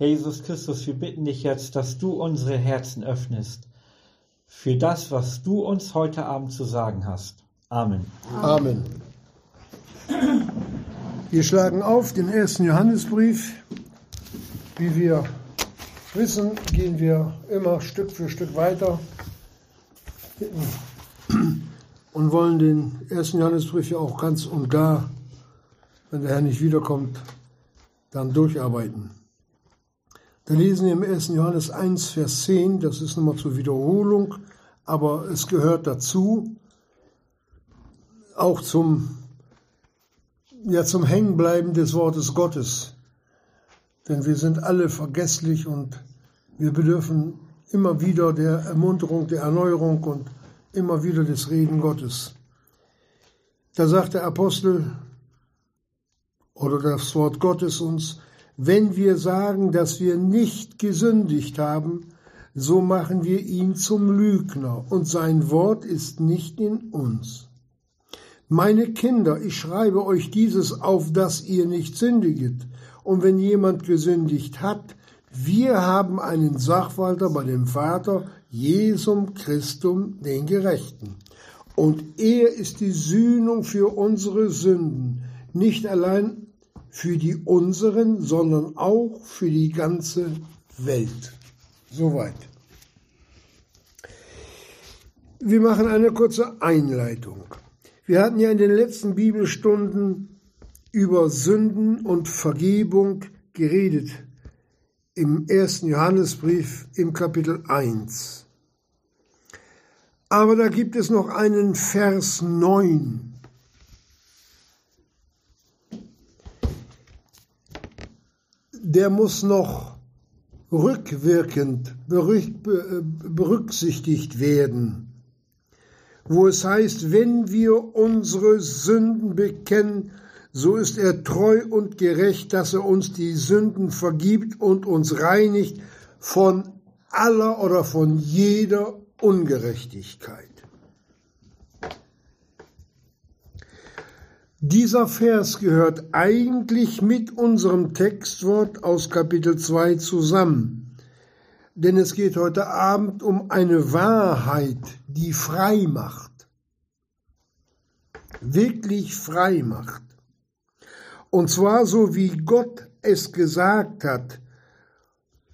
Herr Jesus Christus, wir bitten dich jetzt, dass du unsere Herzen öffnest für das, was du uns heute Abend zu sagen hast. Amen. Amen. Wir schlagen auf den ersten Johannesbrief. Wie wir wissen, gehen wir immer Stück für Stück weiter und wollen den ersten Johannesbrief ja auch ganz und gar, wenn der Herr nicht wiederkommt, dann durcharbeiten. Da lesen wir im 1. Johannes 1, Vers 10, das ist nochmal zur Wiederholung, aber es gehört dazu, auch zum, ja, zum Hängenbleiben des Wortes Gottes. Denn wir sind alle vergesslich und wir bedürfen immer wieder der Ermunterung, der Erneuerung und immer wieder des Reden Gottes. Da sagt der Apostel oder das Wort Gottes uns, wenn wir sagen, dass wir nicht gesündigt haben, so machen wir ihn zum Lügner und sein Wort ist nicht in uns. Meine Kinder, ich schreibe euch dieses auf, dass ihr nicht sündiget. Und wenn jemand gesündigt hat, wir haben einen Sachwalter bei dem Vater, Jesum Christum, den Gerechten. Und er ist die Sühnung für unsere Sünden, nicht allein für die unseren, sondern auch für die ganze Welt. Soweit. Wir machen eine kurze Einleitung. Wir hatten ja in den letzten Bibelstunden über Sünden und Vergebung geredet im ersten Johannesbrief im Kapitel 1. Aber da gibt es noch einen Vers 9 der muss noch rückwirkend berücksichtigt werden, wo es heißt, wenn wir unsere Sünden bekennen, so ist er treu und gerecht, dass er uns die Sünden vergibt und uns reinigt von aller oder von jeder Ungerechtigkeit. Dieser Vers gehört eigentlich mit unserem Textwort aus Kapitel 2 zusammen, denn es geht heute Abend um eine Wahrheit, die frei macht, wirklich frei macht. Und zwar so wie Gott es gesagt hat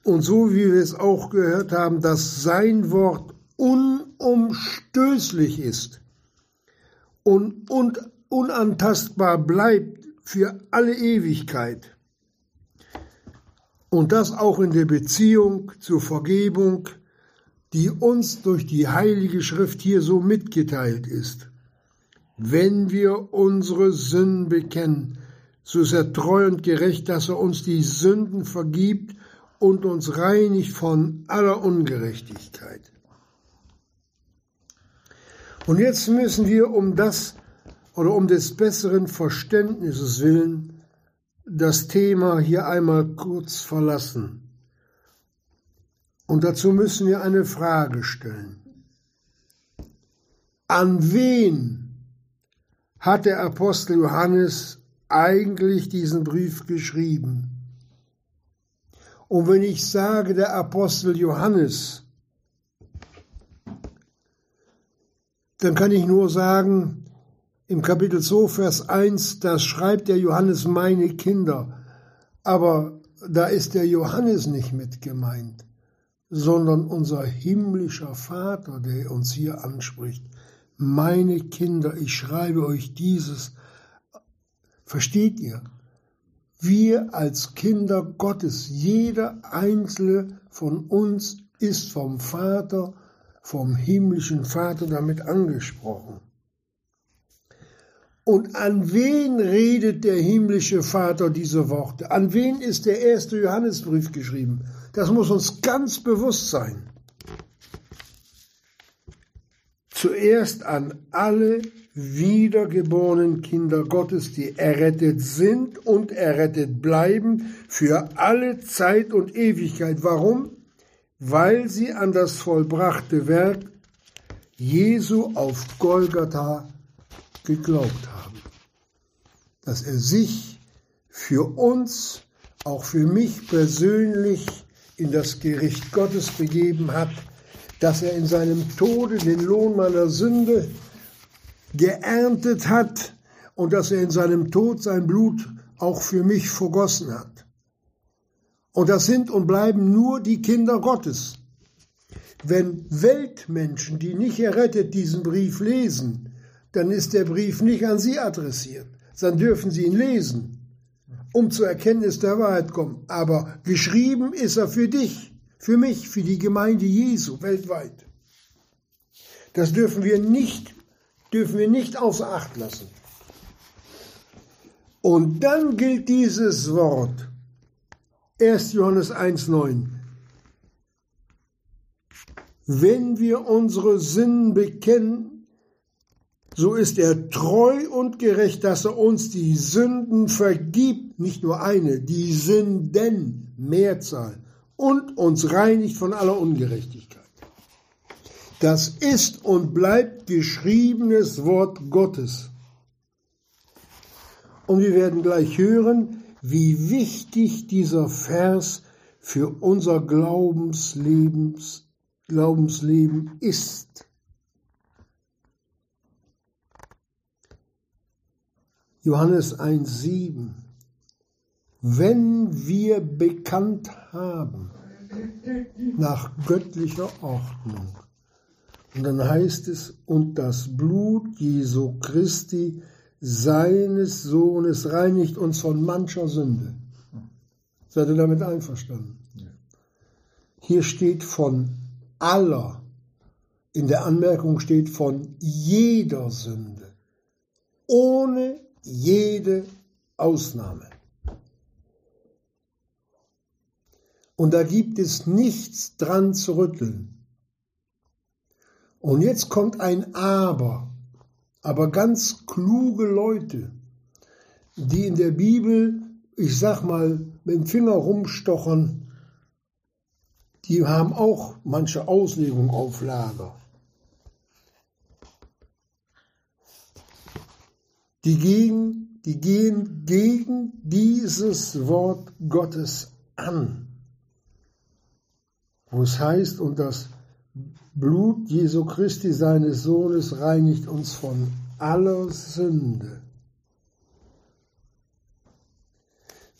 und so wie wir es auch gehört haben, dass sein Wort unumstößlich ist und, und unantastbar bleibt für alle Ewigkeit. Und das auch in der Beziehung zur Vergebung, die uns durch die Heilige Schrift hier so mitgeteilt ist. Wenn wir unsere Sünden bekennen, so ist er treu und gerecht, dass er uns die Sünden vergibt und uns reinigt von aller Ungerechtigkeit. Und jetzt müssen wir um das oder um des besseren Verständnisses willen das Thema hier einmal kurz verlassen. Und dazu müssen wir eine Frage stellen. An wen hat der Apostel Johannes eigentlich diesen Brief geschrieben? Und wenn ich sage der Apostel Johannes, dann kann ich nur sagen, im Kapitel 2, Vers 1, da schreibt der Johannes meine Kinder. Aber da ist der Johannes nicht mit gemeint, sondern unser himmlischer Vater, der uns hier anspricht. Meine Kinder, ich schreibe euch dieses. Versteht ihr? Wir als Kinder Gottes, jeder einzelne von uns ist vom Vater, vom himmlischen Vater damit angesprochen. Und an wen redet der himmlische Vater diese Worte? An wen ist der erste Johannesbrief geschrieben? Das muss uns ganz bewusst sein. Zuerst an alle wiedergeborenen Kinder Gottes, die errettet sind und errettet bleiben für alle Zeit und Ewigkeit. Warum? Weil sie an das vollbrachte Werk Jesu auf Golgatha geglaubt haben, dass er sich für uns auch für mich persönlich in das Gericht Gottes begeben hat, dass er in seinem Tode den Lohn meiner Sünde geerntet hat und dass er in seinem Tod sein Blut auch für mich vergossen hat. Und das sind und bleiben nur die Kinder Gottes. Wenn Weltmenschen, die nicht errettet, diesen Brief lesen, dann ist der Brief nicht an sie adressiert. Dann dürfen sie ihn lesen, um zur Erkenntnis der Wahrheit kommen. Aber geschrieben ist er für dich, für mich, für die Gemeinde Jesu weltweit. Das dürfen wir nicht, dürfen wir nicht außer Acht lassen. Und dann gilt dieses Wort. 1. Johannes 1,9. Wenn wir unsere Sünden bekennen, so ist er treu und gerecht, dass er uns die Sünden vergibt, nicht nur eine, die Sünden, Mehrzahl, und uns reinigt von aller Ungerechtigkeit. Das ist und bleibt geschriebenes Wort Gottes. Und wir werden gleich hören, wie wichtig dieser Vers für unser Glaubenslebens Glaubensleben ist. Johannes 1,7 Wenn wir bekannt haben nach göttlicher Ordnung, und dann heißt es, und das Blut Jesu Christi, seines Sohnes, reinigt uns von mancher Sünde. Seid ihr damit einverstanden? Hier steht von aller. In der Anmerkung steht von jeder Sünde. Ohne jede Ausnahme. Und da gibt es nichts dran zu rütteln. Und jetzt kommt ein Aber, aber ganz kluge Leute, die in der Bibel, ich sag mal, mit dem Finger rumstochern die haben auch manche Auslegung auf Lager. Die gehen, die gehen gegen dieses Wort Gottes an, wo es heißt, und das Blut Jesu Christi, seines Sohnes, reinigt uns von aller Sünde.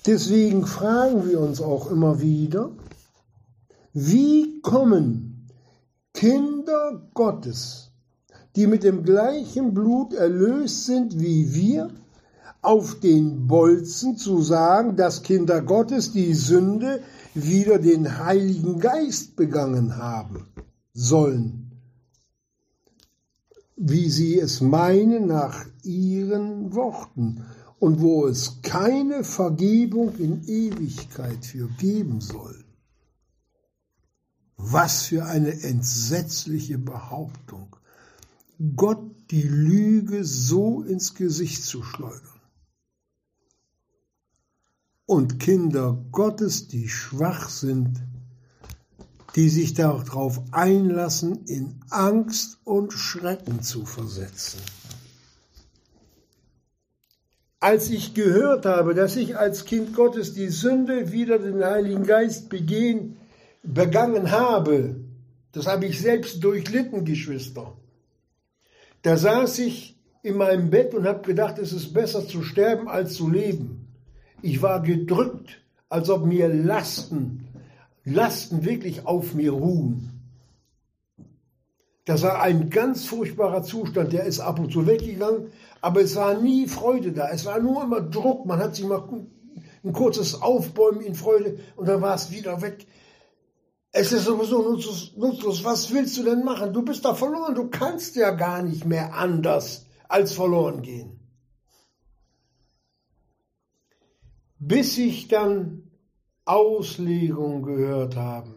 Deswegen fragen wir uns auch immer wieder, wie kommen Kinder Gottes, die mit dem gleichen Blut erlöst sind wie wir, auf den Bolzen zu sagen, dass Kinder Gottes die Sünde wieder den Heiligen Geist begangen haben sollen, wie sie es meinen nach ihren Worten und wo es keine Vergebung in Ewigkeit für geben soll. Was für eine entsetzliche Behauptung. Gott die Lüge so ins Gesicht zu schleudern. Und Kinder Gottes, die schwach sind, die sich darauf einlassen, in Angst und Schrecken zu versetzen. Als ich gehört habe, dass ich als Kind Gottes die Sünde wieder den Heiligen Geist begehen begangen habe, das habe ich selbst durchlitten, Geschwister. Da saß ich in meinem Bett und habe gedacht, es ist besser zu sterben als zu leben. Ich war gedrückt, als ob mir Lasten, Lasten wirklich auf mir ruhen. Das war ein ganz furchtbarer Zustand, der ist ab und zu weggegangen, aber es war nie Freude da. Es war nur immer Druck. Man hat sich mal ein kurzes Aufbäumen in Freude und dann war es wieder weg. Es ist sowieso nutzlos, nutzlos. Was willst du denn machen? Du bist da verloren. Du kannst ja gar nicht mehr anders als verloren gehen. Bis ich dann Auslegungen gehört habe,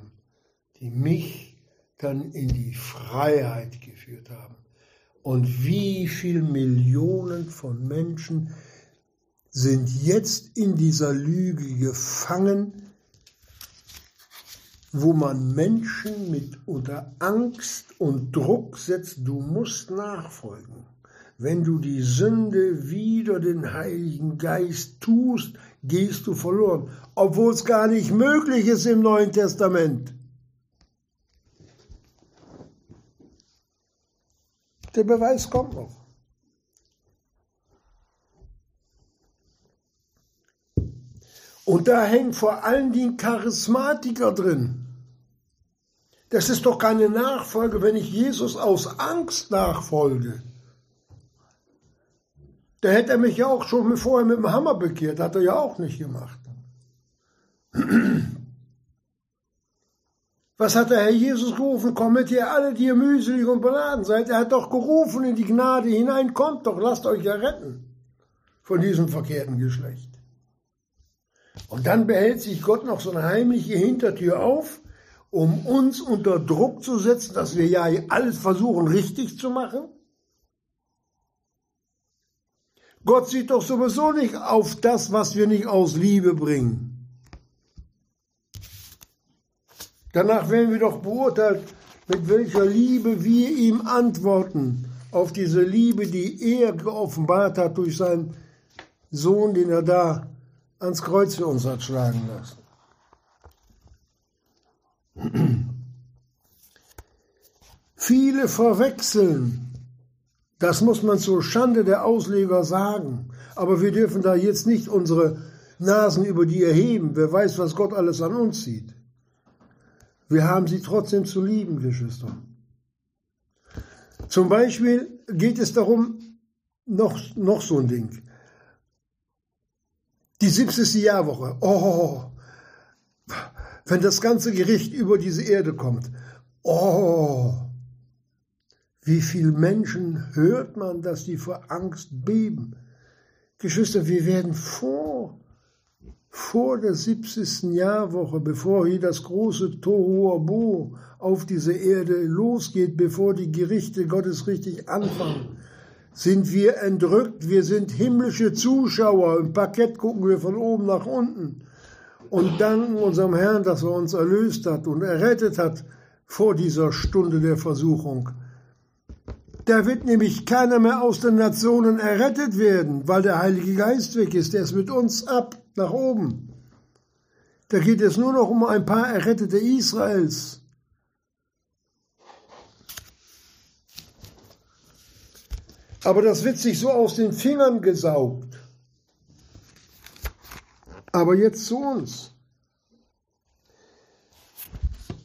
die mich dann in die Freiheit geführt haben. Und wie viele Millionen von Menschen sind jetzt in dieser Lüge gefangen, wo man Menschen mit unter Angst und Druck setzt, du musst nachfolgen. Wenn du die Sünde wider den Heiligen Geist tust, gehst du verloren, obwohl es gar nicht möglich ist im Neuen Testament. Der Beweis kommt noch. Und da hängen vor allen Dingen Charismatiker drin. Das ist doch keine Nachfolge, wenn ich Jesus aus Angst nachfolge. Da hätte er mich ja auch schon vorher mit dem Hammer bekehrt, hat er ja auch nicht gemacht. Was hat der Herr Jesus gerufen? Kommet ihr alle, die ihr mühselig und beladen seid. Er hat doch gerufen in die Gnade hinein, kommt doch, lasst euch ja retten von diesem verkehrten Geschlecht. Und dann behält sich Gott noch so eine heimliche Hintertür auf, um uns unter Druck zu setzen, dass wir ja alles versuchen richtig zu machen. Gott sieht doch sowieso nicht auf das, was wir nicht aus Liebe bringen. Danach werden wir doch beurteilt, mit welcher Liebe wir ihm antworten, auf diese Liebe, die er geoffenbart hat durch seinen Sohn, den er da ans Kreuz für uns hat schlagen lassen. Viele verwechseln, das muss man zur Schande der Ausleger sagen, aber wir dürfen da jetzt nicht unsere Nasen über die erheben. Wer weiß, was Gott alles an uns sieht. Wir haben sie trotzdem zu lieben, Geschwister. Zum Beispiel geht es darum, noch, noch so ein Ding. Die 70. Jahrwoche. Oh, wenn das ganze Gericht über diese Erde kommt. Oh, wie viele Menschen hört man, dass die vor Angst beben. Geschwister, wir werden vor, vor der 70. Jahrwoche, bevor hier das große Tohuabo auf diese Erde losgeht, bevor die Gerichte Gottes richtig anfangen, sind wir entrückt, wir sind himmlische Zuschauer, im Parkett gucken wir von oben nach unten und danken unserem Herrn, dass er uns erlöst hat und errettet hat vor dieser Stunde der Versuchung. Da wird nämlich keiner mehr aus den Nationen errettet werden, weil der Heilige Geist weg ist, der ist mit uns ab nach oben. Da geht es nur noch um ein paar Errettete Israels. Aber das wird sich so aus den Fingern gesaugt. Aber jetzt zu uns.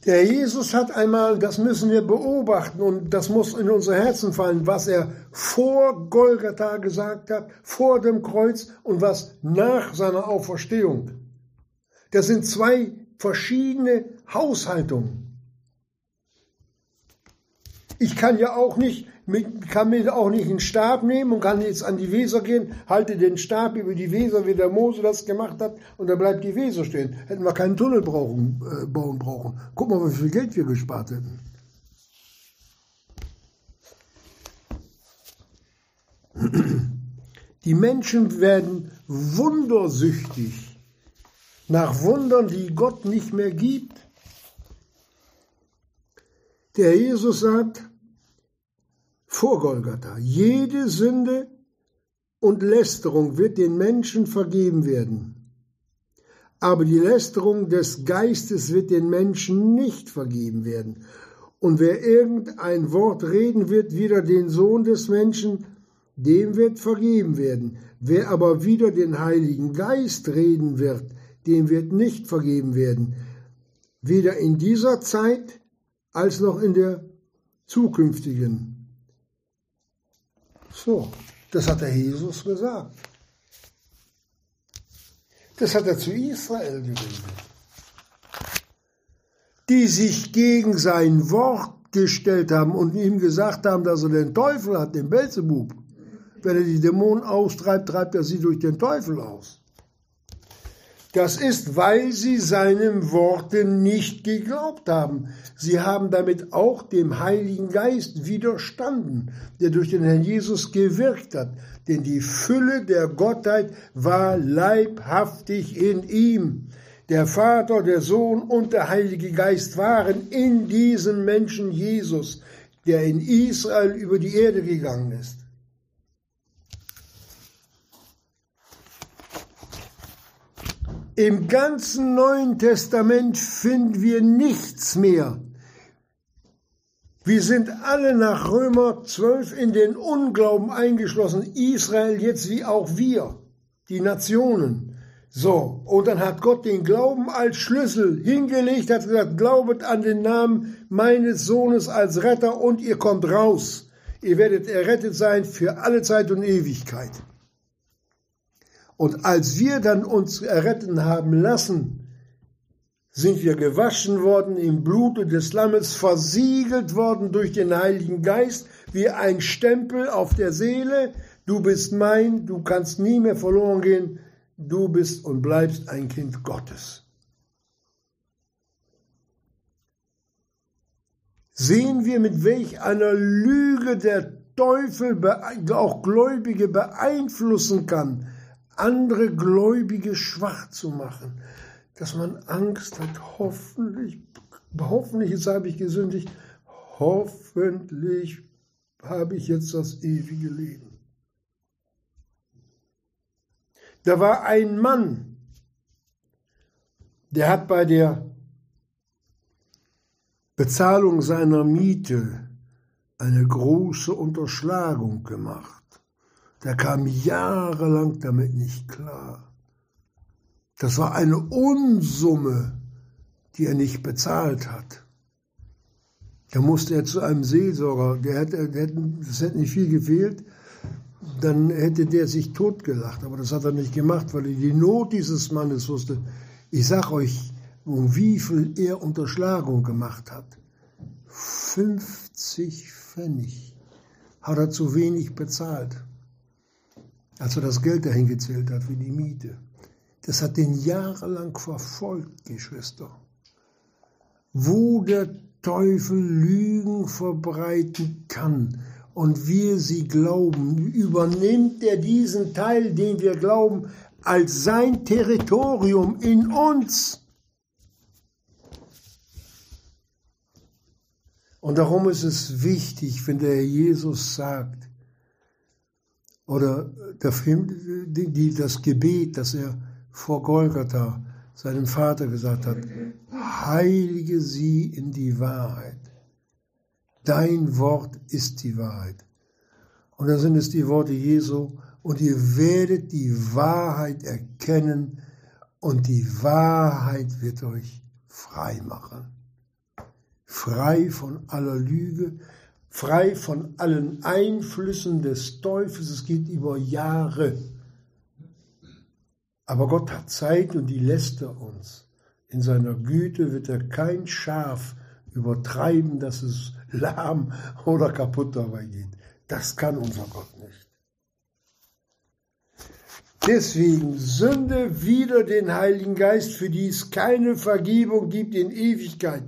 Der Jesus hat einmal, das müssen wir beobachten und das muss in unser Herzen fallen, was er vor Golgatha gesagt hat, vor dem Kreuz und was nach seiner Auferstehung. Das sind zwei verschiedene Haushaltungen. Ich kann ja auch nicht kann mir auch nicht einen Stab nehmen und kann jetzt an die Weser gehen, halte den Stab über die Weser, wie der Mose das gemacht hat, und dann bleibt die Weser stehen. Hätten wir keinen Tunnel brauchen, äh, bauen brauchen. Guck mal, wie viel Geld wir gespart hätten. Die Menschen werden wundersüchtig nach Wundern, die Gott nicht mehr gibt. Der Jesus sagt, vor Golgatha. Jede Sünde und Lästerung wird den Menschen vergeben werden. Aber die Lästerung des Geistes wird den Menschen nicht vergeben werden. Und wer irgendein Wort reden wird, wieder den Sohn des Menschen, dem wird vergeben werden. Wer aber wieder den Heiligen Geist reden wird, dem wird nicht vergeben werden. Weder in dieser Zeit als noch in der zukünftigen. So, das hat der Jesus gesagt. Das hat er zu Israel geredet. Die sich gegen sein Wort gestellt haben und ihm gesagt haben, dass er den Teufel hat, den Belzebub. Wenn er die Dämonen austreibt, treibt er sie durch den Teufel aus. Das ist, weil sie seinen Worten nicht geglaubt haben. Sie haben damit auch dem Heiligen Geist widerstanden, der durch den Herrn Jesus gewirkt hat. Denn die Fülle der Gottheit war leibhaftig in ihm. Der Vater, der Sohn und der Heilige Geist waren in diesem Menschen Jesus, der in Israel über die Erde gegangen ist. Im ganzen Neuen Testament finden wir nichts mehr. Wir sind alle nach Römer 12 in den Unglauben eingeschlossen, Israel jetzt wie auch wir, die Nationen. So, und dann hat Gott den Glauben als Schlüssel hingelegt, hat gesagt, glaubet an den Namen meines Sohnes als Retter und ihr kommt raus. Ihr werdet errettet sein für alle Zeit und Ewigkeit. Und als wir dann uns erretten haben lassen, sind wir gewaschen worden im Blute des Lammes, versiegelt worden durch den Heiligen Geist, wie ein Stempel auf der Seele. Du bist mein, du kannst nie mehr verloren gehen, du bist und bleibst ein Kind Gottes. Sehen wir, mit welch einer Lüge der Teufel auch Gläubige beeinflussen kann, andere Gläubige schwach zu machen, dass man Angst hat, hoffentlich, hoffentlich jetzt habe ich gesündigt, hoffentlich habe ich jetzt das ewige Leben. Da war ein Mann, der hat bei der Bezahlung seiner Miete eine große Unterschlagung gemacht. Der kam jahrelang damit nicht klar. Das war eine Unsumme, die er nicht bezahlt hat. Da musste er zu einem Seelsorger, der hätte, der hätte, das hätte nicht viel gefehlt, dann hätte der sich totgelacht. Aber das hat er nicht gemacht, weil er die Not dieses Mannes wusste. Ich sag euch, um wie viel er Unterschlagung gemacht hat. 50 Pfennig hat er zu wenig bezahlt, als er das Geld dahin gezählt hat für die Miete. Das hat den jahrelang verfolgt, Geschwister. Wo der Teufel Lügen verbreiten kann, und wir sie glauben, übernimmt er diesen Teil, den wir glauben, als sein Territorium in uns. Und darum ist es wichtig, wenn der Herr Jesus sagt, oder der Film, die, das Gebet, das er vor Golgatha seinem Vater gesagt hat, heilige sie in die Wahrheit. Dein Wort ist die Wahrheit. Und dann sind es die Worte Jesu, und ihr werdet die Wahrheit erkennen, und die Wahrheit wird euch frei machen. Frei von aller Lüge, frei von allen Einflüssen des Teufels. Es geht über Jahre. Aber Gott hat Zeit und die lässt er uns. In seiner Güte wird er kein Schaf übertreiben, dass es lahm oder kaputt dabei geht. Das kann unser Gott nicht. Deswegen Sünde wieder den Heiligen Geist, für die es keine Vergebung gibt in Ewigkeit,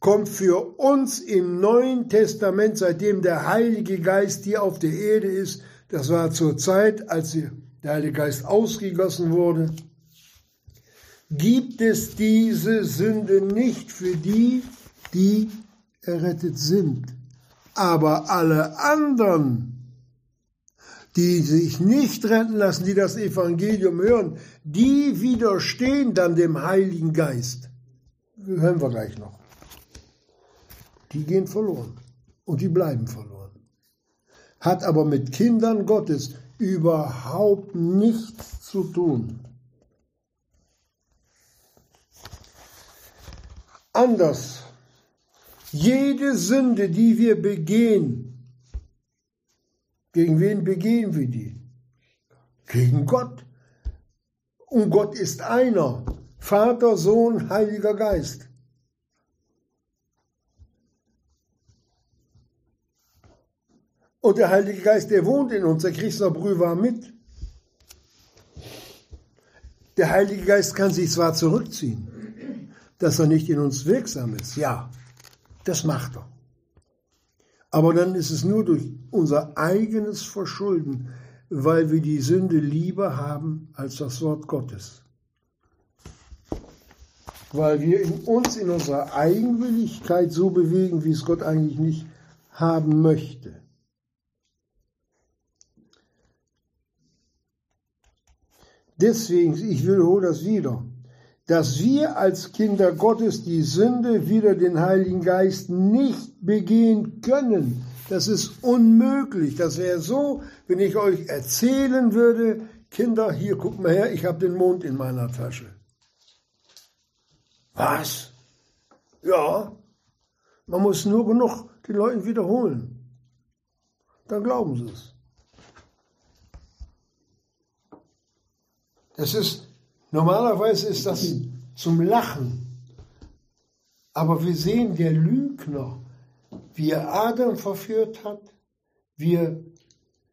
kommt für uns im Neuen Testament, seitdem der Heilige Geist hier auf der Erde ist, das war zur Zeit, als der Heilige Geist ausgegossen wurde, gibt es diese Sünde nicht für die, die errettet sind. Aber alle anderen, die sich nicht retten lassen, die das Evangelium hören, die widerstehen dann dem Heiligen Geist. Hören wir gleich noch. Die gehen verloren und die bleiben verloren. Hat aber mit Kindern Gottes überhaupt nichts zu tun. Anders jede Sünde, die wir begehen, gegen wen begehen wir die? Gegen Gott. Und Gott ist einer. Vater, Sohn, Heiliger Geist. Und der Heilige Geist, der wohnt in uns, der Christner Brü war mit. Der Heilige Geist kann sich zwar zurückziehen, dass er nicht in uns wirksam ist, ja, das macht er. Aber dann ist es nur durch unser eigenes Verschulden, weil wir die Sünde lieber haben als das Wort Gottes. Weil wir in uns in unserer Eigenwilligkeit so bewegen, wie es Gott eigentlich nicht haben möchte. Deswegen, ich wiederhole das wieder, dass wir als Kinder Gottes die Sünde wieder den Heiligen Geist nicht begehen können. Das ist unmöglich. Das wäre so, wenn ich euch erzählen würde, Kinder, hier guckt mal her, ich habe den Mond in meiner Tasche. Was? Ja, man muss nur genug den Leuten wiederholen. Dann glauben sie es. Es ist, normalerweise ist das zum Lachen. Aber wir sehen, der Lügner, wie er Adam verführt hat, wie er,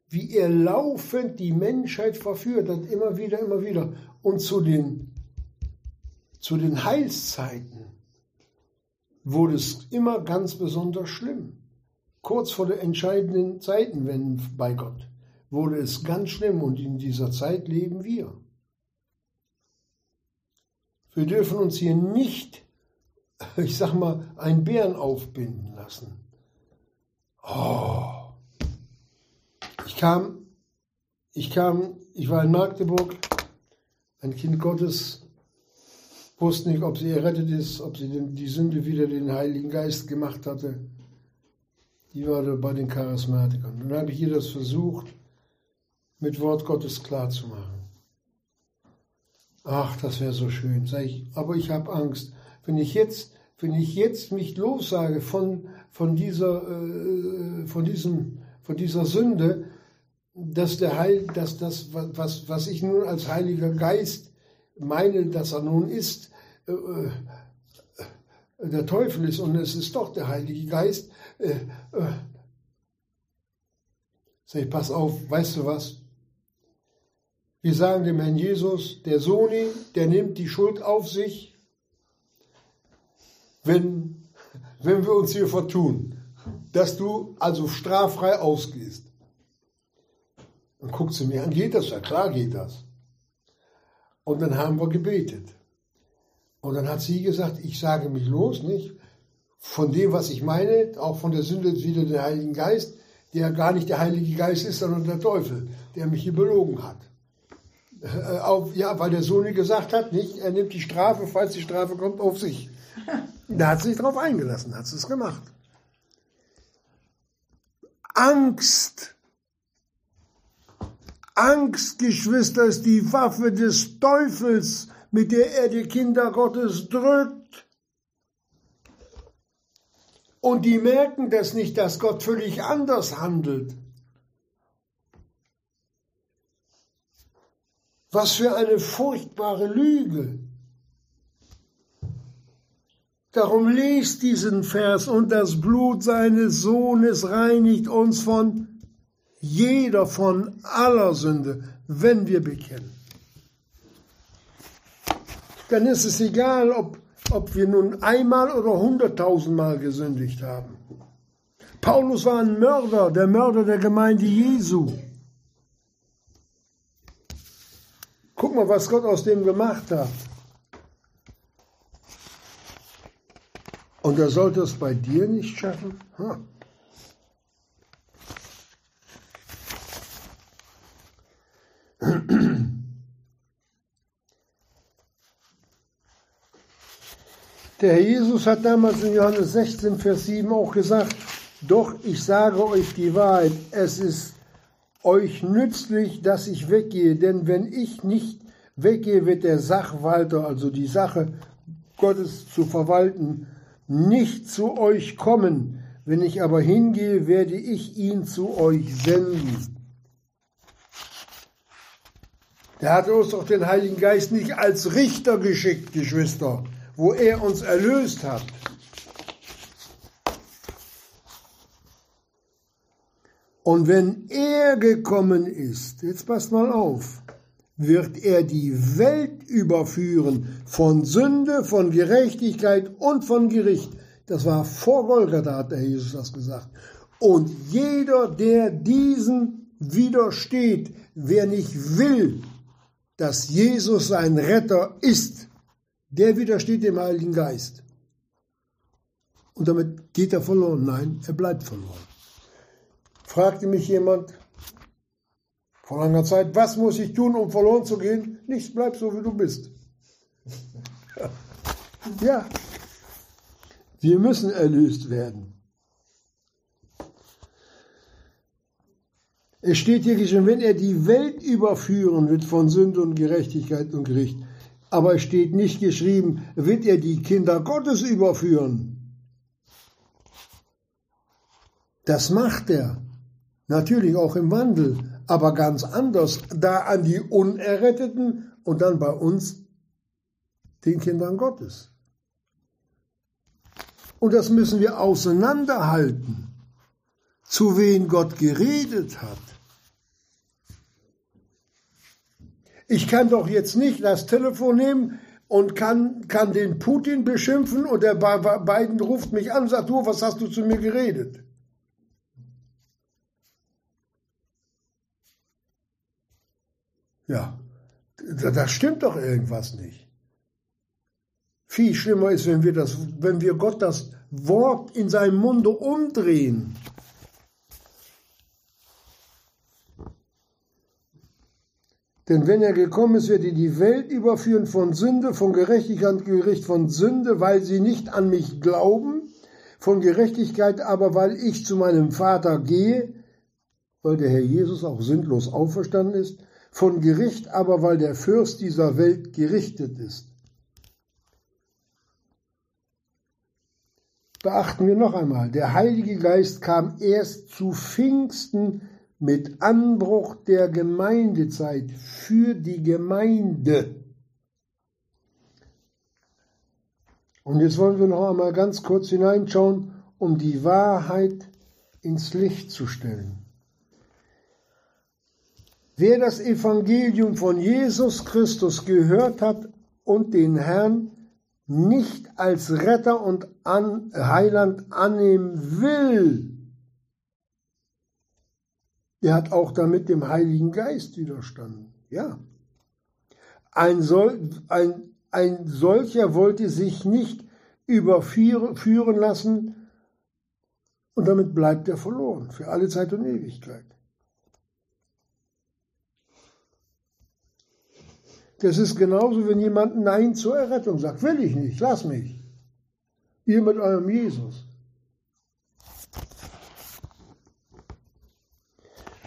wie er laufend die Menschheit verführt hat, immer wieder, immer wieder. Und zu den, zu den Heilszeiten wurde es immer ganz besonders schlimm. Kurz vor der entscheidenden Zeitenwende bei Gott wurde es ganz schlimm und in dieser Zeit leben wir. Wir dürfen uns hier nicht, ich sag mal, einen Bären aufbinden lassen. Oh. Ich kam, ich kam, ich war in Magdeburg, ein Kind Gottes, wusste nicht, ob sie errettet ist, ob sie die Sünde wieder den Heiligen Geist gemacht hatte. Die war da bei den Charismatikern. Dann habe ich ihr das versucht, mit Wort Gottes klarzumachen. Ach, das wäre so schön, sag ich. Aber ich habe Angst. Wenn ich jetzt, wenn ich jetzt mich lossage von, von dieser, äh, von diesem, von dieser Sünde, dass der Heil, dass das, was, was ich nun als Heiliger Geist meine, dass er nun ist, äh, äh, der Teufel ist und es ist doch der Heilige Geist. Äh, äh. Sag ich, pass auf, weißt du was? Wir sagen dem Herrn Jesus, der Soni, der nimmt die Schuld auf sich, wenn, wenn wir uns hier vertun, dass du also straffrei ausgehst. Dann guckt sie mir an, geht das? Ja klar geht das. Und dann haben wir gebetet. Und dann hat sie gesagt, ich sage mich los, nicht? Von dem, was ich meine, auch von der Sünde wieder der Heiligen Geist, der gar nicht der Heilige Geist ist, sondern der Teufel, der mich hier belogen hat. Äh, auf, ja, weil der Sohn gesagt hat, nicht, er nimmt die Strafe, falls die Strafe kommt, auf sich. Da hat sie sich darauf eingelassen, hat sie es gemacht. Angst. Angst, Geschwister, ist die Waffe des Teufels, mit der er die Kinder Gottes drückt. Und die merken das nicht, dass Gott völlig anders handelt. Was für eine furchtbare Lüge. Darum lest diesen Vers und das Blut seines Sohnes reinigt uns von jeder, von aller Sünde, wenn wir bekennen. Dann ist es egal, ob, ob wir nun einmal oder hunderttausendmal gesündigt haben. Paulus war ein Mörder, der Mörder der Gemeinde Jesu. Mal, was Gott aus dem gemacht hat. Und er sollte es bei dir nicht schaffen? Ha. Der Herr Jesus hat damals in Johannes 16, Vers 7 auch gesagt, doch ich sage euch die Wahrheit, es ist euch nützlich, dass ich weggehe, denn wenn ich nicht weggehe, wird der Sachwalter, also die Sache Gottes zu verwalten, nicht zu euch kommen. Wenn ich aber hingehe, werde ich ihn zu euch senden. Der hat uns doch den Heiligen Geist nicht als Richter geschickt, Geschwister, wo er uns erlöst hat. Und wenn er gekommen ist, jetzt passt mal auf, wird er die Welt überführen von Sünde, von Gerechtigkeit und von Gericht. Das war vor Golgatha, hat der Jesus das gesagt. Und jeder, der diesen widersteht, wer nicht will, dass Jesus sein Retter ist, der widersteht dem Heiligen Geist. Und damit geht er verloren. Nein, er bleibt verloren fragte mich jemand vor langer Zeit, was muss ich tun, um verloren zu gehen? Nichts, bleib so, wie du bist. Ja, wir müssen erlöst werden. Es steht hier geschrieben, wenn er die Welt überführen wird von Sünde und Gerechtigkeit und Gericht. Aber es steht nicht geschrieben, wird er die Kinder Gottes überführen. Das macht er. Natürlich auch im Wandel, aber ganz anders. Da an die Unerretteten und dann bei uns, den Kindern Gottes. Und das müssen wir auseinanderhalten, zu wen Gott geredet hat. Ich kann doch jetzt nicht das Telefon nehmen und kann, kann den Putin beschimpfen und der Biden ruft mich an und sagt, du, was hast du zu mir geredet? Ja, da stimmt doch irgendwas nicht. Viel schlimmer ist, wenn wir, das, wenn wir Gott das Wort in seinem Munde umdrehen. Denn wenn er gekommen ist, wird er die Welt überführen von Sünde, von Gerechtigkeit Gericht, von Sünde, weil sie nicht an mich glauben, von Gerechtigkeit aber, weil ich zu meinem Vater gehe, weil der Herr Jesus auch sinnlos auferstanden ist, von Gericht aber, weil der Fürst dieser Welt gerichtet ist. Beachten wir noch einmal, der Heilige Geist kam erst zu Pfingsten mit Anbruch der Gemeindezeit für die Gemeinde. Und jetzt wollen wir noch einmal ganz kurz hineinschauen, um die Wahrheit ins Licht zu stellen. Wer das Evangelium von Jesus Christus gehört hat und den Herrn nicht als Retter und Heiland annehmen will, der hat auch damit dem Heiligen Geist widerstanden. Ja. Ein, Sol, ein, ein solcher wollte sich nicht überführen lassen und damit bleibt er verloren für alle Zeit und Ewigkeit. Das ist genauso, wenn jemand Nein zur Errettung sagt. Will ich nicht, lass mich. Ihr mit eurem Jesus.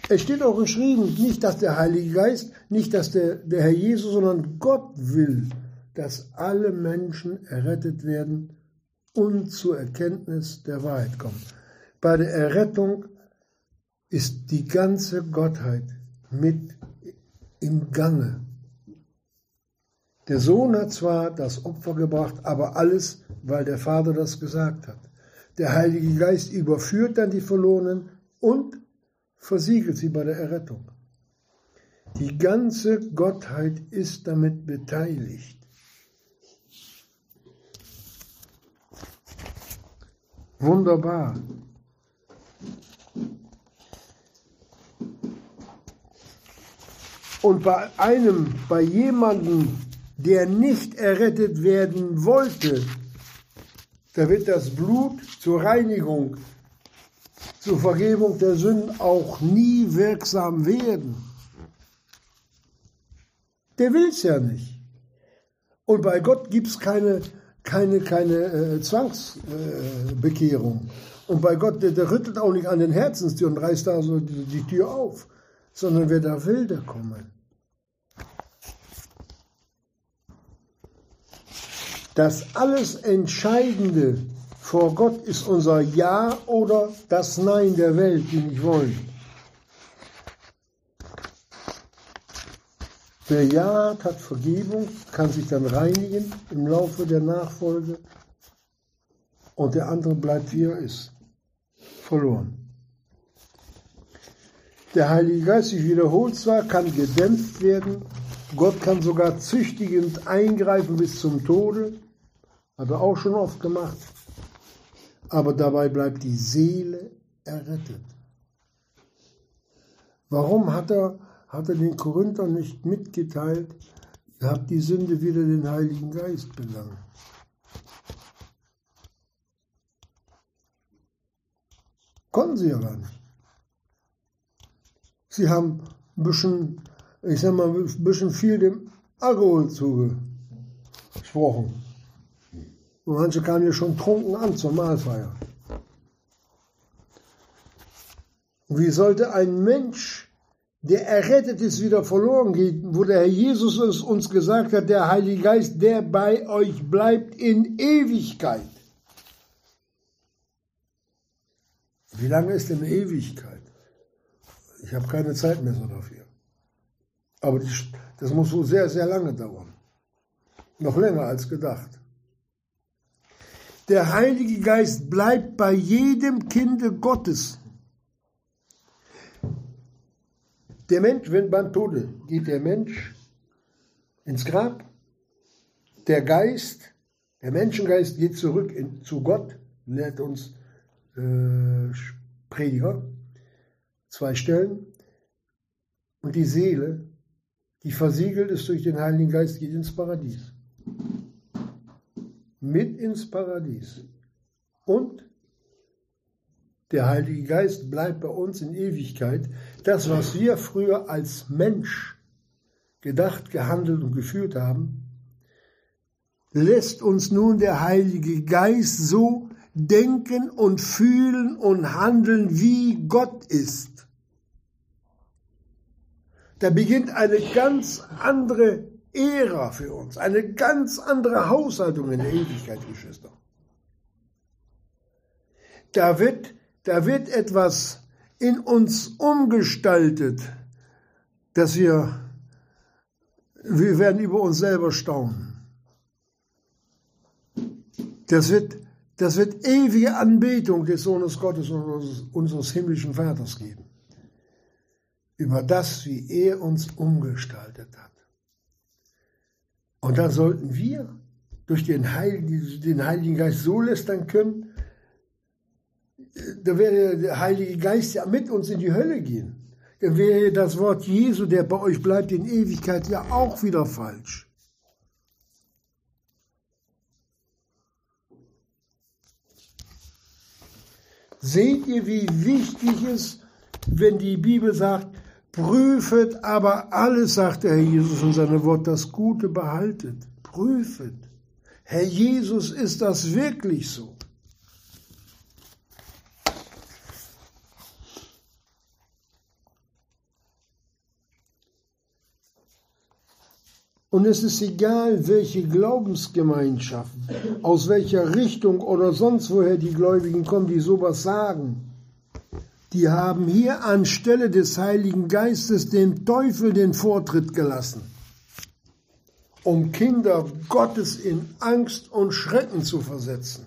Es steht auch geschrieben, nicht, dass der Heilige Geist, nicht, dass der, der Herr Jesus, sondern Gott will, dass alle Menschen errettet werden und zur Erkenntnis der Wahrheit kommen. Bei der Errettung ist die ganze Gottheit mit im Gange. Der Sohn hat zwar das Opfer gebracht, aber alles, weil der Vater das gesagt hat. Der Heilige Geist überführt dann die Verlorenen und versiegelt sie bei der Errettung. Die ganze Gottheit ist damit beteiligt. Wunderbar. Und bei einem, bei jemandem, der nicht errettet werden wollte, da wird das Blut zur Reinigung zur Vergebung der Sünden auch nie wirksam werden. Der will es ja nicht. Und bei Gott gibt es keine, keine, keine äh, Zwangsbekehrung. Äh, und bei Gott, der, der, rüttelt auch nicht an den Herzenstür und reißt da so die, die Tür auf, sondern wer da will, der komme. Das alles Entscheidende vor Gott ist unser Ja oder das Nein der Welt, die nicht wollen. Wer Ja hat, hat Vergebung, kann sich dann reinigen im Laufe der Nachfolge und der andere bleibt wie er ist, verloren. Der Heilige Geist, ich wiederhole zwar, kann gedämpft werden, Gott kann sogar züchtigend eingreifen bis zum Tode, hat er auch schon oft gemacht aber dabei bleibt die Seele errettet. Warum hat er, hat er den Korinthern nicht mitgeteilt, ihr habt die Sünde wieder den Heiligen Geist belangt? Konnten sie ja gar nicht. Sie haben ein bisschen, ich sag mal, ein bisschen viel dem Alkohol zugesprochen. Manche kamen ja schon trunken an zur Mahlfeier. Wie sollte ein Mensch, der errettet ist, wieder verloren gehen, wo der Herr Jesus uns gesagt hat, der Heilige Geist, der bei euch bleibt in Ewigkeit. Wie lange ist denn Ewigkeit? Ich habe keine Zeitmesser dafür. Aber das muss wohl sehr, sehr lange dauern. Noch länger als gedacht. Der Heilige Geist bleibt bei jedem Kinde Gottes. Der Mensch, wenn beim Tode geht der Mensch ins Grab, der Geist, der Menschengeist geht zurück in, zu Gott, lehrt uns äh, Prediger, zwei Stellen, und die Seele, die versiegelt ist durch den Heiligen Geist, geht ins Paradies. Mit ins Paradies. Und der Heilige Geist bleibt bei uns in Ewigkeit. Das, was wir früher als Mensch gedacht, gehandelt und gefühlt haben, lässt uns nun der Heilige Geist so denken und fühlen und handeln, wie Gott ist. Da beginnt eine ganz andere Ära für uns, eine ganz andere Haushaltung in der Ewigkeit, Geschwister. Da wird da wird etwas in uns umgestaltet, dass wir, wir werden über uns selber staunen. Das wird, das wird ewige Anbetung des Sohnes Gottes und unseres, unseres himmlischen Vaters geben. Über das, wie er uns umgestaltet hat. Und dann sollten wir durch den Heiligen, den Heiligen Geist so lästern können, da wäre der Heilige Geist ja mit uns in die Hölle gehen. Dann wäre das Wort Jesu, der bei euch bleibt in Ewigkeit, ja auch wieder falsch. Seht ihr, wie wichtig es, wenn die Bibel sagt, prüfet aber alles, sagt der Herr Jesus in seinem Wort, das Gute behaltet. Prüfet. Herr Jesus, ist das wirklich so? Und es ist egal, welche Glaubensgemeinschaften, aus welcher Richtung oder sonst woher die Gläubigen kommen, die sowas sagen. Die haben hier anstelle des Heiligen Geistes dem Teufel den Vortritt gelassen, um Kinder Gottes in Angst und Schrecken zu versetzen.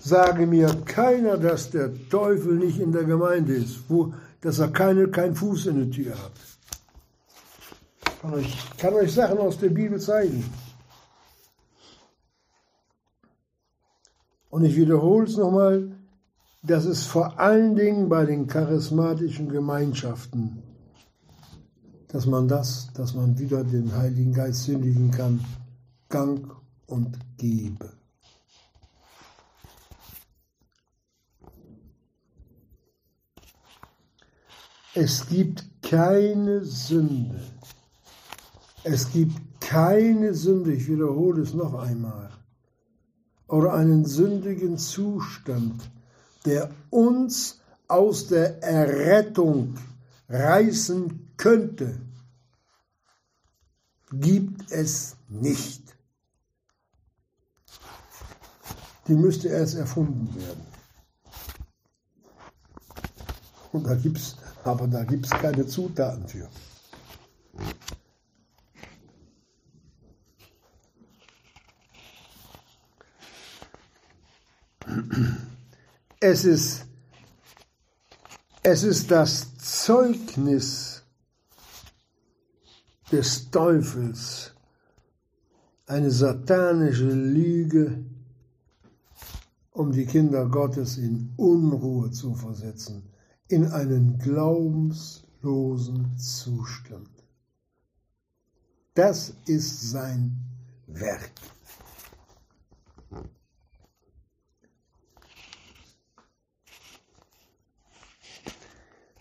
Sage mir keiner, dass der Teufel nicht in der Gemeinde ist, wo, dass er keine, keinen Fuß in der Tür hat. Ich kann euch Sachen aus der Bibel zeigen. Und ich wiederhole es nochmal, das ist vor allen Dingen bei den charismatischen Gemeinschaften, dass man das, dass man wieder den Heiligen Geist sündigen kann, Gang und Gebe. Es gibt keine Sünde, es gibt keine Sünde, ich wiederhole es noch einmal, oder einen sündigen Zustand, der uns aus der Errettung reißen könnte, gibt es nicht. Die müsste erst erfunden werden. Und da gibt's, aber da gibt es keine Zutaten für. Es ist, es ist das Zeugnis des Teufels, eine satanische Lüge, um die Kinder Gottes in Unruhe zu versetzen, in einen glaubenslosen Zustand. Das ist sein Werk.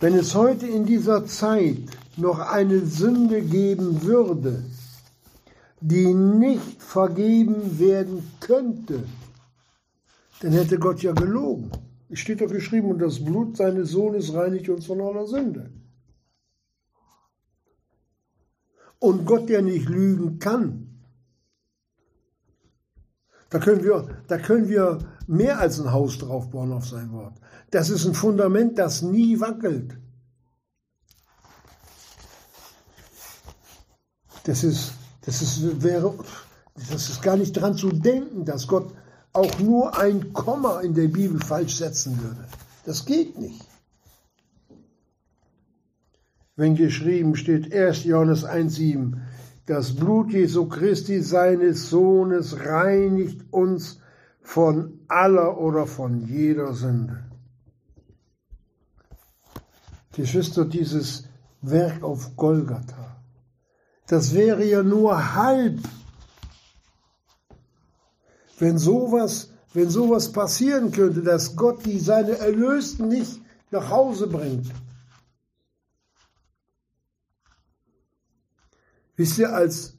Wenn es heute in dieser Zeit noch eine Sünde geben würde, die nicht vergeben werden könnte, dann hätte Gott ja gelogen. Es steht doch geschrieben, und das Blut seines Sohnes reinigt uns von aller Sünde. Und Gott, der nicht lügen kann, da können wir, da können wir mehr als ein Haus draufbauen auf sein Wort. Das ist ein Fundament, das nie wackelt. Das ist, das ist, wäre, das ist gar nicht dran zu denken, dass Gott auch nur ein Komma in der Bibel falsch setzen würde. Das geht nicht. Wenn geschrieben steht 1. Johannes 1,7, das Blut Jesu Christi, seines Sohnes, reinigt uns von aller oder von jeder Sünde. Geschwister, dieses Werk auf Golgatha, das wäre ja nur halb. Wenn sowas, wenn sowas passieren könnte, dass Gott die seine Erlösten nicht nach Hause bringt. Wisst ihr, als,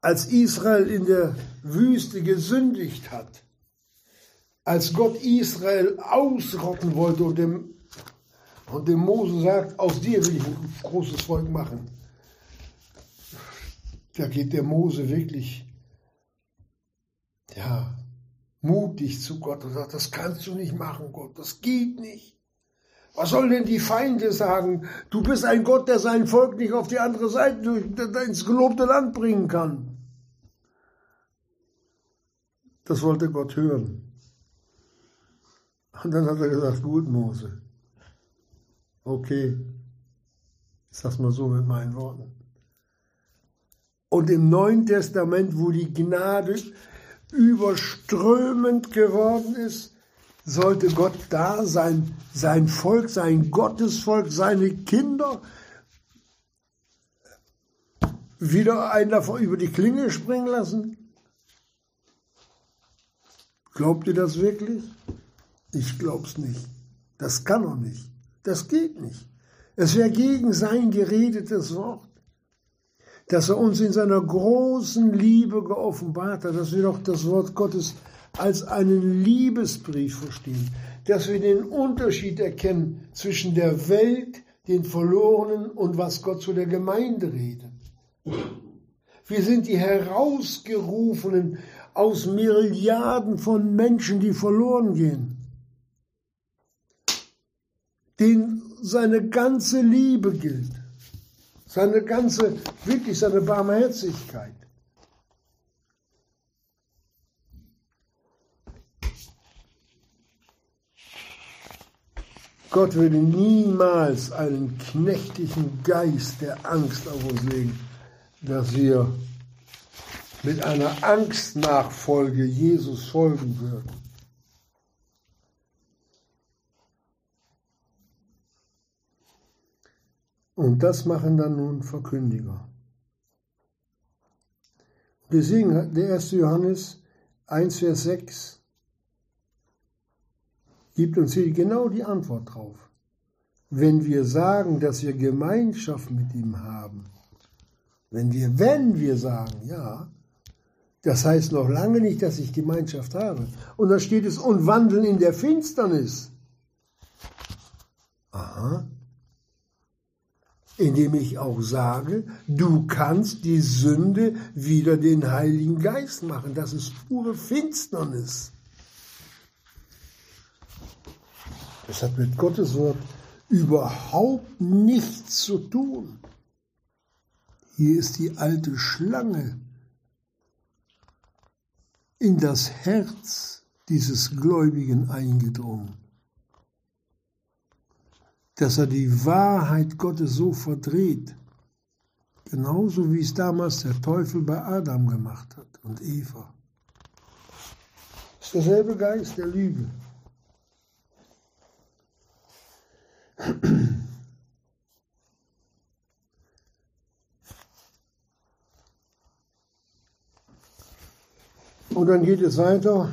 als Israel in der Wüste gesündigt hat, als Gott Israel ausrotten wollte und dem, und dem Mose sagt, aus dir will ich ein großes Volk machen, da geht der Mose wirklich, ja, mutig zu Gott und sagt, das kannst du nicht machen, Gott, das geht nicht. Was sollen denn die Feinde sagen? Du bist ein Gott, der sein Volk nicht auf die andere Seite ins gelobte Land bringen kann. Das wollte Gott hören. Und dann hat er gesagt, gut, Mose. Okay, ich sag's mal so mit meinen Worten. Und im Neuen Testament, wo die Gnade überströmend geworden ist, sollte Gott da sein, sein Volk, sein Gottesvolk, seine Kinder wieder einen davon über die Klinge springen lassen? Glaubt ihr das wirklich? Ich glaub's nicht. Das kann er nicht. Das geht nicht. Es wäre gegen sein geredetes Wort dass er uns in seiner großen Liebe geoffenbart hat, dass wir doch das Wort Gottes als einen Liebesbrief verstehen, dass wir den Unterschied erkennen zwischen der Welt, den Verlorenen und was Gott zu der Gemeinde redet. Wir sind die Herausgerufenen aus Milliarden von Menschen, die verloren gehen, denen seine ganze Liebe gilt seine ganze, wirklich seine Barmherzigkeit. Gott würde niemals einen knechtigen Geist der Angst auf uns legen, dass wir mit einer Angstnachfolge Jesus folgen würden. Und das machen dann nun Verkündiger. Deswegen, der 1. Johannes 1, Vers 6 gibt uns hier genau die Antwort drauf. Wenn wir sagen, dass wir Gemeinschaft mit ihm haben, wenn wir, wenn wir sagen, ja, das heißt noch lange nicht, dass ich Gemeinschaft habe. Und da steht es, und wandeln in der Finsternis. Aha indem ich auch sage, du kannst die Sünde wieder den Heiligen Geist machen. Das ist pure Finsternis. Das hat mit Gottes Wort überhaupt nichts zu tun. Hier ist die alte Schlange in das Herz dieses Gläubigen eingedrungen dass er die Wahrheit Gottes so verdreht, genauso wie es damals der Teufel bei Adam gemacht hat und Eva. Das ist derselbe Geist der Lüge. Und dann geht es weiter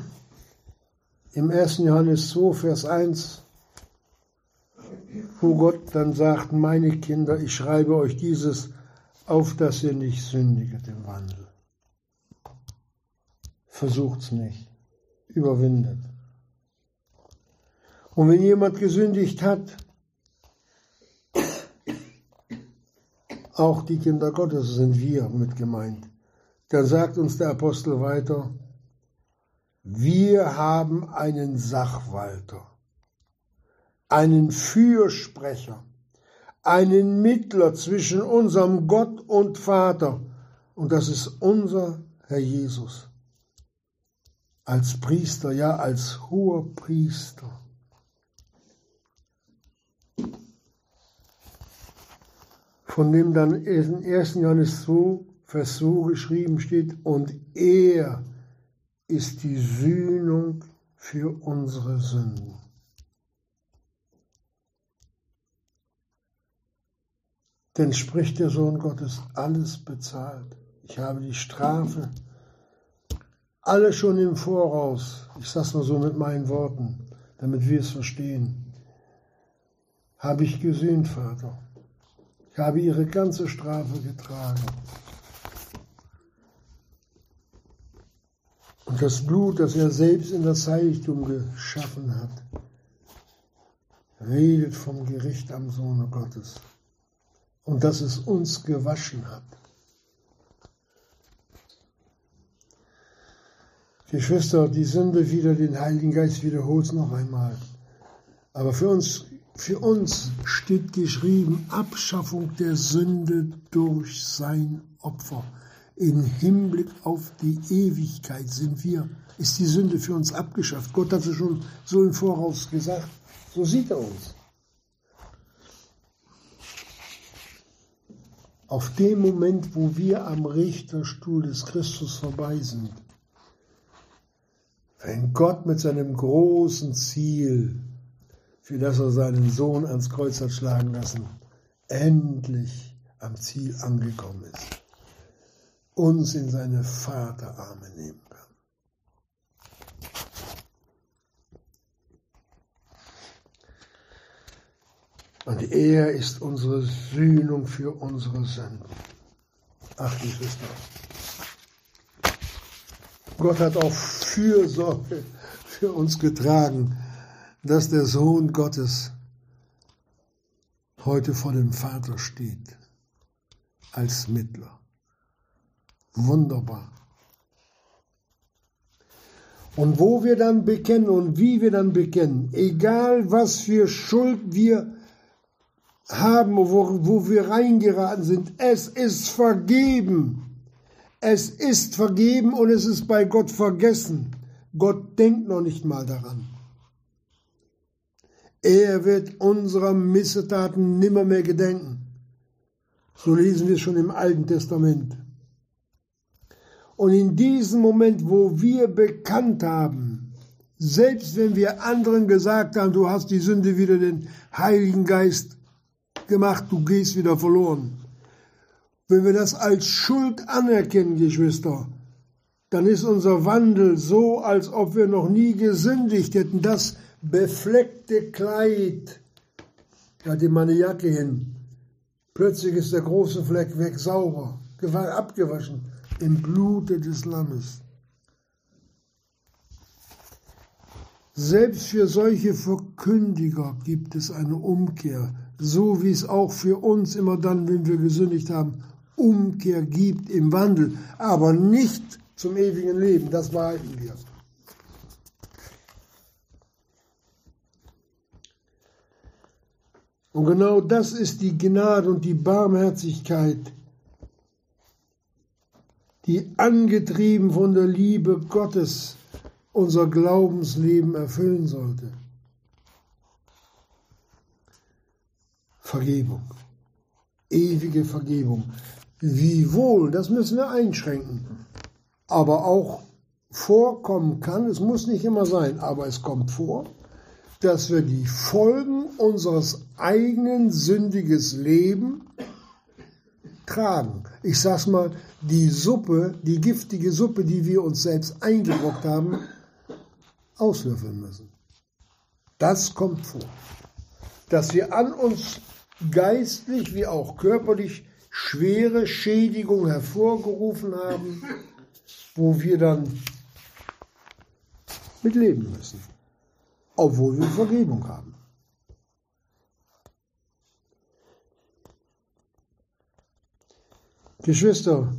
im 1. Johannes 2, Vers 1 wo Gott dann sagt, meine Kinder, ich schreibe euch dieses auf, dass ihr nicht sündiget im Wandel. versucht's nicht, überwindet. Und wenn jemand gesündigt hat, auch die Kinder Gottes sind wir mit gemeint, dann sagt uns der Apostel weiter, wir haben einen Sachwalter, einen Fürsprecher, einen Mittler zwischen unserem Gott und Vater, und das ist unser Herr Jesus. Als Priester, ja, als hoher Priester. Von dem dann in 1. Johannes 2, Vers 2 geschrieben steht, und er ist die Sühnung für unsere Sünden. Denn spricht der Sohn Gottes, alles bezahlt. Ich habe die Strafe, alle schon im Voraus, ich sage es mal so mit meinen Worten, damit wir es verstehen, habe ich gesühnt, Vater. Ich habe ihre ganze Strafe getragen. Und das Blut, das er selbst in das Heiligtum geschaffen hat, redet vom Gericht am Sohne Gottes. Und dass es uns gewaschen hat. Geschwister, die Sünde wieder, den Heiligen Geist wiederholt noch einmal. Aber für uns, für uns steht geschrieben, Abschaffung der Sünde durch sein Opfer. Im Hinblick auf die Ewigkeit sind wir, ist die Sünde für uns abgeschafft. Gott hat es schon so im Voraus gesagt. So sieht er uns. Auf dem Moment, wo wir am Richterstuhl des Christus vorbei sind, wenn Gott mit seinem großen Ziel, für das er seinen Sohn ans Kreuz hat schlagen lassen, endlich am Ziel angekommen ist uns in seine Vaterarme nehmen kann. Und er ist unsere Sühnung für unsere Sünden. Ach, Geschwister. Gott hat auch Fürsorge für uns getragen, dass der Sohn Gottes heute vor dem Vater steht als Mittler. Wunderbar. Und wo wir dann bekennen und wie wir dann bekennen, egal was für Schuld wir haben, wo, wo wir reingeraten sind, es ist vergeben. Es ist vergeben und es ist bei Gott vergessen. Gott denkt noch nicht mal daran. Er wird unserer Missetaten nimmermehr gedenken. So lesen wir schon im Alten Testament. Und in diesem Moment, wo wir bekannt haben, selbst wenn wir anderen gesagt haben, du hast die Sünde wieder den Heiligen Geist gemacht, du gehst wieder verloren. Wenn wir das als Schuld anerkennen, Geschwister, dann ist unser Wandel so, als ob wir noch nie gesündigt hätten. Das befleckte Kleid, da hatte meine Jacke hin. Plötzlich ist der große Fleck weg, sauber, abgewaschen im Blute des Lammes. Selbst für solche Verkündiger gibt es eine Umkehr, so wie es auch für uns immer dann, wenn wir gesündigt haben, Umkehr gibt im Wandel, aber nicht zum ewigen Leben, das behalten wir. Und genau das ist die Gnade und die Barmherzigkeit, die angetrieben von der Liebe Gottes unser Glaubensleben erfüllen sollte. Vergebung, ewige Vergebung. Wie wohl, das müssen wir einschränken, aber auch vorkommen kann, es muss nicht immer sein, aber es kommt vor, dass wir die Folgen unseres eigenen sündiges Leben tragen. Ich sag's mal, die Suppe, die giftige Suppe, die wir uns selbst eingebrockt haben, auslöffeln müssen. Das kommt vor. Dass wir an uns geistlich wie auch körperlich schwere Schädigung hervorgerufen haben, wo wir dann mit leben müssen, obwohl wir Vergebung haben. Geschwister,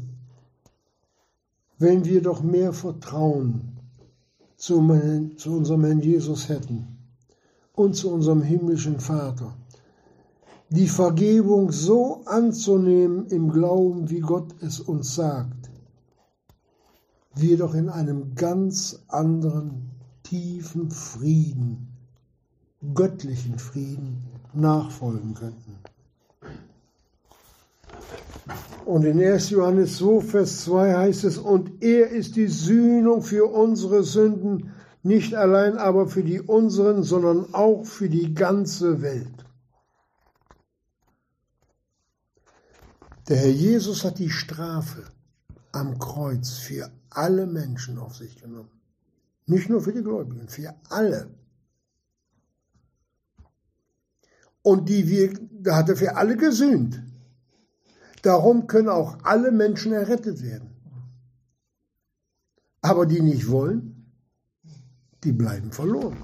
wenn wir doch mehr Vertrauen zu, zu unserem Herrn Jesus hätten und zu unserem himmlischen Vater, die Vergebung so anzunehmen im Glauben, wie Gott es uns sagt, wir doch in einem ganz anderen, tiefen Frieden, göttlichen Frieden nachfolgen könnten. Und in 1. Johannes 2, Vers 2 heißt es, und er ist die Sühnung für unsere Sünden, nicht allein aber für die unseren, sondern auch für die ganze Welt. Der Herr Jesus hat die Strafe am Kreuz für alle Menschen auf sich genommen. Nicht nur für die Gläubigen, für alle. Und die wir, da hat er für alle gesühnt. Darum können auch alle Menschen errettet werden. Aber die nicht wollen, die bleiben verloren.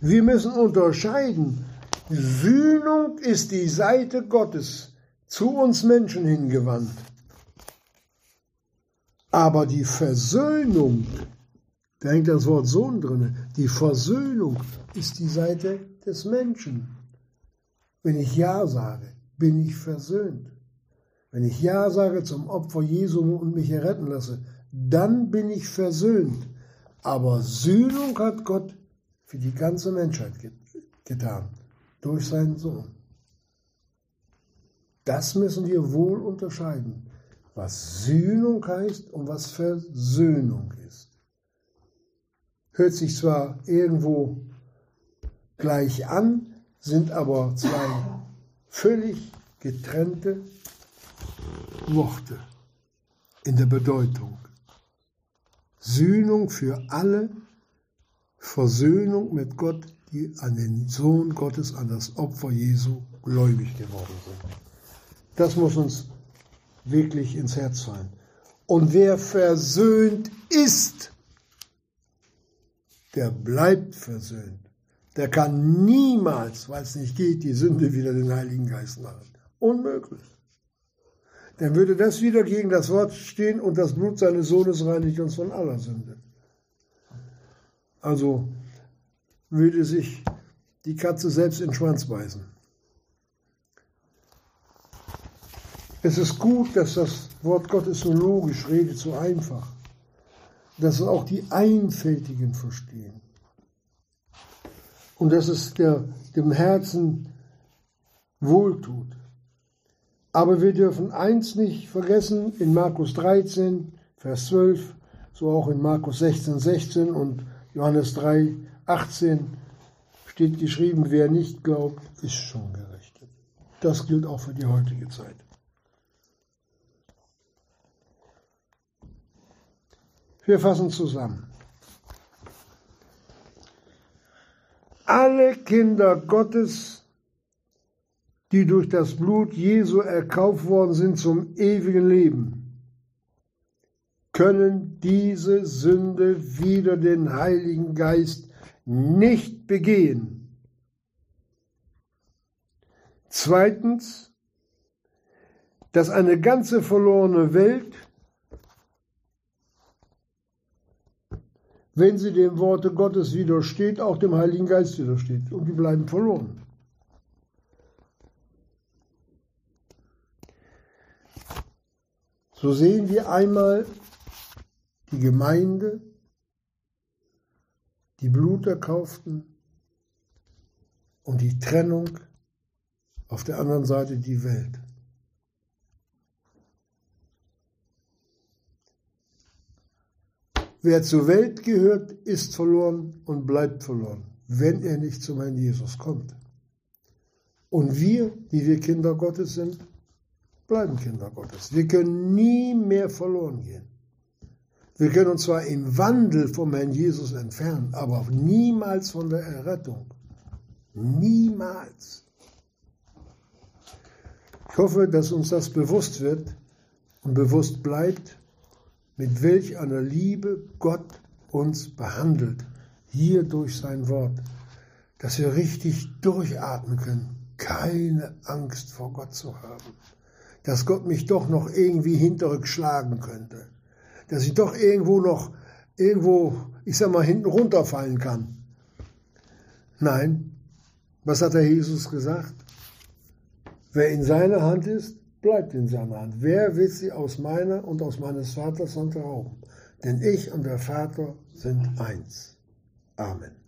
Wir müssen unterscheiden. Sühnung ist die Seite Gottes zu uns Menschen hingewandt. Aber die Versöhnung, da hängt das Wort Sohn drin, die Versöhnung ist die Seite des Menschen. Wenn ich Ja sage, bin ich versöhnt. Wenn ich Ja sage zum Opfer Jesu und mich erretten lasse, dann bin ich versöhnt. Aber Sühnung hat Gott für die ganze Menschheit getan, durch seinen Sohn. Das müssen wir wohl unterscheiden, was Sühnung heißt und was Versöhnung ist. Hört sich zwar irgendwo gleich an, sind aber zwei völlig getrennte Worte in der Bedeutung. Sühnung für alle, Versöhnung mit Gott, die an den Sohn Gottes, an das Opfer Jesu gläubig geworden sind. Das muss uns wirklich ins Herz fallen. Und wer versöhnt ist, der bleibt versöhnt. Der kann niemals, weil es nicht geht, die Sünde wieder den Heiligen Geist machen. Unmöglich dann würde das wieder gegen das Wort stehen und das Blut seines Sohnes reinigt uns von aller Sünde. Also würde sich die Katze selbst in den Schwanz beißen. Es ist gut, dass das Wort Gottes so logisch redet, so einfach, dass es auch die Einfältigen verstehen und dass es der, dem Herzen wohltut. Aber wir dürfen eins nicht vergessen, in Markus 13, Vers 12, so auch in Markus 16, 16 und Johannes 3, 18 steht geschrieben, wer nicht glaubt, ist schon gerechtet. Das gilt auch für die heutige Zeit. Wir fassen zusammen. Alle Kinder Gottes die durch das Blut Jesu erkauft worden sind zum ewigen Leben, können diese Sünde wider den Heiligen Geist nicht begehen. Zweitens, dass eine ganze verlorene Welt, wenn sie dem Worte Gottes widersteht, auch dem Heiligen Geist widersteht und die bleiben verloren. So sehen wir einmal die Gemeinde, die Bluterkauften und die Trennung, auf der anderen Seite die Welt. Wer zur Welt gehört, ist verloren und bleibt verloren, wenn er nicht zu meinem Jesus kommt. Und wir, die wir Kinder Gottes sind, bleiben Kinder Gottes. Wir können nie mehr verloren gehen. Wir können uns zwar im Wandel vom Herrn Jesus entfernen, aber niemals von der Errettung. Niemals. Ich hoffe, dass uns das bewusst wird und bewusst bleibt, mit welch einer Liebe Gott uns behandelt, hier durch sein Wort, dass wir richtig durchatmen können, keine Angst vor Gott zu haben, dass Gott mich doch noch irgendwie hinterrück schlagen könnte, dass ich doch irgendwo noch, irgendwo, ich sag mal, hinten runterfallen kann. Nein, was hat der Jesus gesagt? Wer in seiner Hand ist, bleibt in seiner Hand. Wer wird sie aus meiner und aus meines Vaters Hand rauben? Denn ich und der Vater sind eins. Amen.